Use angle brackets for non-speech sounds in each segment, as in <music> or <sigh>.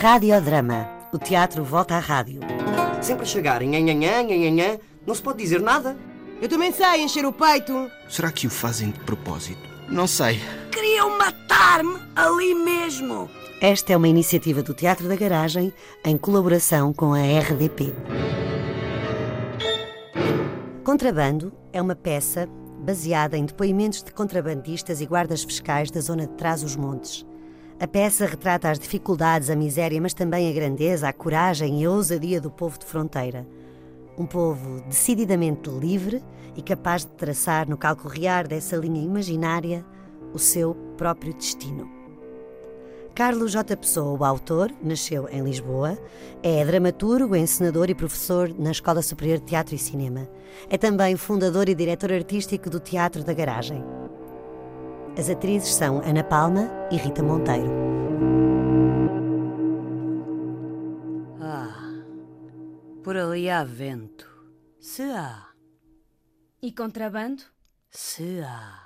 Radiodrama. O teatro volta à rádio. Sempre a chegar em nhanhanhã, nhanhanhã, não se pode dizer nada. Eu também sei encher o peito. Será que o fazem de propósito? Não sei. Queriam matar-me ali mesmo. Esta é uma iniciativa do Teatro da Garagem em colaboração com a RDP. Contrabando é uma peça baseada em depoimentos de contrabandistas e guardas fiscais da zona de Trás-os-Montes. A peça retrata as dificuldades, a miséria, mas também a grandeza, a coragem e a ousadia do povo de fronteira. Um povo decididamente livre e capaz de traçar no calcorrear dessa linha imaginária o seu próprio destino. Carlos J. Pessoa, o autor, nasceu em Lisboa, é dramaturgo, encenador e professor na Escola Superior de Teatro e Cinema. É também fundador e diretor artístico do Teatro da Garagem. As atrizes são Ana Palma e Rita Monteiro. Ah, por ali há vento. Se há. E contrabando? Se há.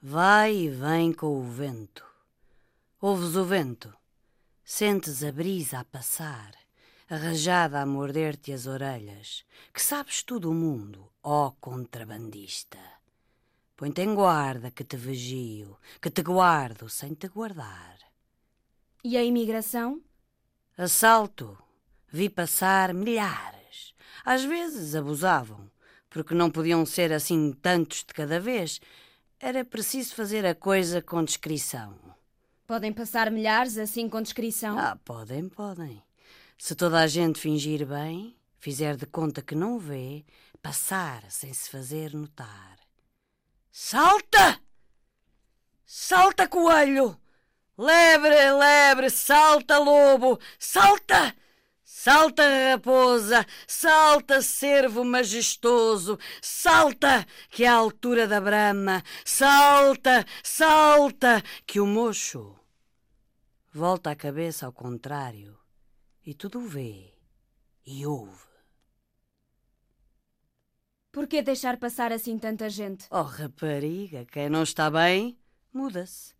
Vai e vem com o vento. Ouves o vento? Sentes a brisa a passar, arrajada a morder-te as orelhas, que sabes tudo o mundo, ó contrabandista. Põe-te em guarda que te vigio, que te guardo sem te guardar. E a imigração? Assalto. Vi passar milhares. Às vezes abusavam, porque não podiam ser assim tantos de cada vez. Era preciso fazer a coisa com discrição. Podem passar milhares assim com descrição? Ah, podem, podem. Se toda a gente fingir bem, fizer de conta que não vê, passar sem se fazer notar. Salta! Salta, coelho! Lebre, lebre, salta, lobo! Salta! Salta, raposa! Salta, cervo majestoso! Salta, que é a altura da brama! Salta, salta, que o mocho volta a cabeça ao contrário e tudo vê e ouve. Por que deixar passar assim tanta gente? Oh, rapariga, quem não está bem, muda-se.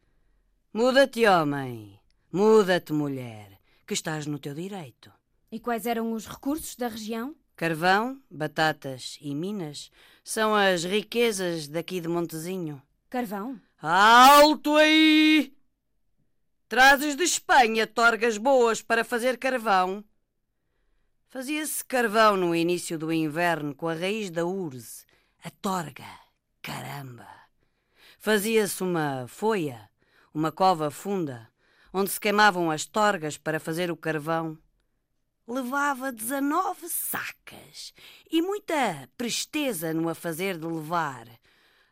Muda-te, homem. Muda-te, mulher, que estás no teu direito. E quais eram os recursos da região? Carvão, batatas e minas são as riquezas daqui de Montezinho. Carvão? Alto aí! Trazes de Espanha torgas boas para fazer carvão. Fazia-se carvão no início do inverno com a raiz da urze, a torga. Caramba! Fazia-se uma foia, uma cova funda, onde se queimavam as torgas para fazer o carvão. Levava dezenove sacas e muita presteza no a fazer de levar.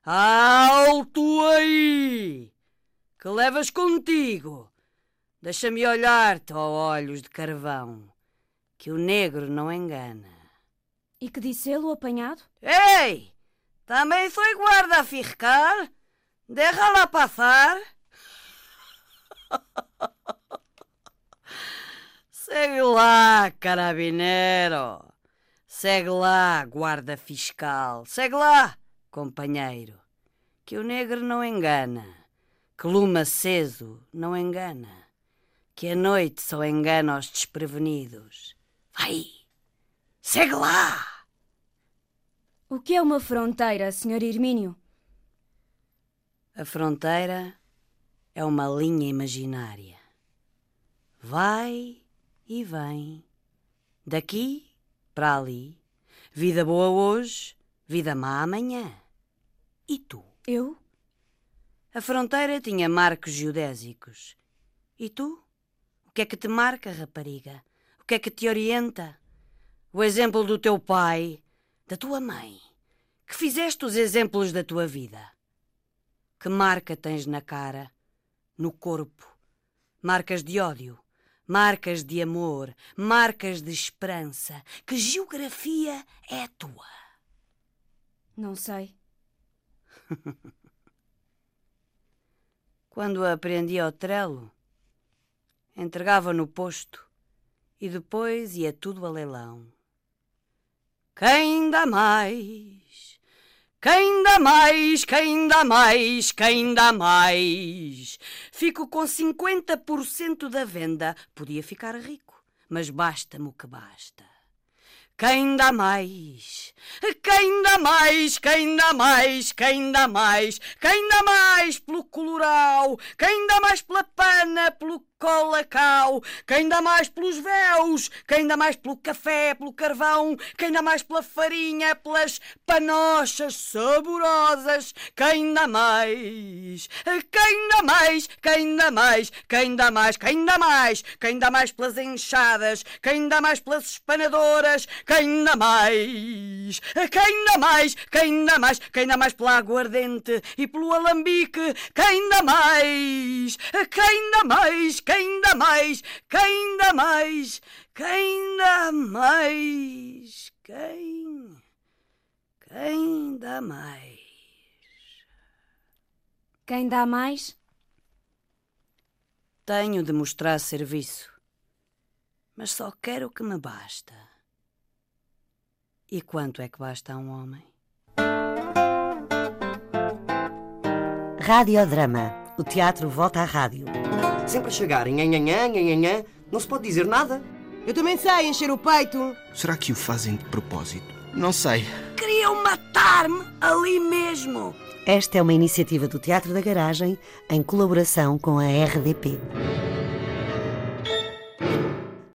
Alto aí! Que levas contigo? Deixa-me olhar-te, ó olhos de carvão que o negro não engana. E que disse ele o apanhado? Ei! Também foi guarda fiscal? Deixa lá passar. <laughs> Segue lá, carabinero. Segue lá, guarda fiscal. Segue lá, companheiro. Que o negro não engana. Que lume aceso não engana. Que a noite só engana os desprevenidos. Vai! Segue lá! O que é uma fronteira, Sr. Hermínio? A fronteira é uma linha imaginária. Vai e vem, daqui para ali. Vida boa hoje, vida má amanhã. E tu? Eu? A fronteira tinha marcos geodésicos. E tu? O que é que te marca, rapariga? O que é que te orienta? O exemplo do teu pai, da tua mãe. Que fizeste os exemplos da tua vida. Que marca tens na cara, no corpo? Marcas de ódio, marcas de amor, marcas de esperança. Que geografia é a tua? Não sei. <laughs> Quando aprendi ao trelo, entregava no posto e depois ia tudo a leilão. Quem dá mais? Quem dá mais, quem dá mais, quem dá mais? Fico com 50% da venda. Podia ficar rico, mas basta-me o que basta. Quem dá mais? Quem dá mais? Quem dá mais? Quem dá mais? Quem dá mais pelo coloral? Quem dá mais pela pana, pelo colacau? Quem dá mais pelos véus? Quem dá mais pelo café, pelo carvão? Quem dá mais pela farinha, pelas panochas saborosas? Quem dá mais? Quem dá mais? Quem dá mais? Quem dá mais? Quem dá mais? Quem dá mais pelas enxadas? Quem dá mais pelas espanadoras? Quem dá mais? Quem dá mais? Quem dá mais? Quem dá mais pela aguardente e pelo alambique? Quem dá mais? Quem dá mais? Quem dá mais? Quem dá mais? Quem dá mais? Quem? Quem dá mais? Quem dá mais? Tenho de mostrar serviço, mas só quero o que me basta. E quanto é que basta a um homem? Radiodrama. O teatro volta à rádio. Sempre a chegar, nhanhanhã, nhanhanhã, não se pode dizer nada. Eu também sei encher o peito. Será que o fazem de propósito? Não sei. Queriam matar-me ali mesmo. Esta é uma iniciativa do Teatro da Garagem em colaboração com a RDP.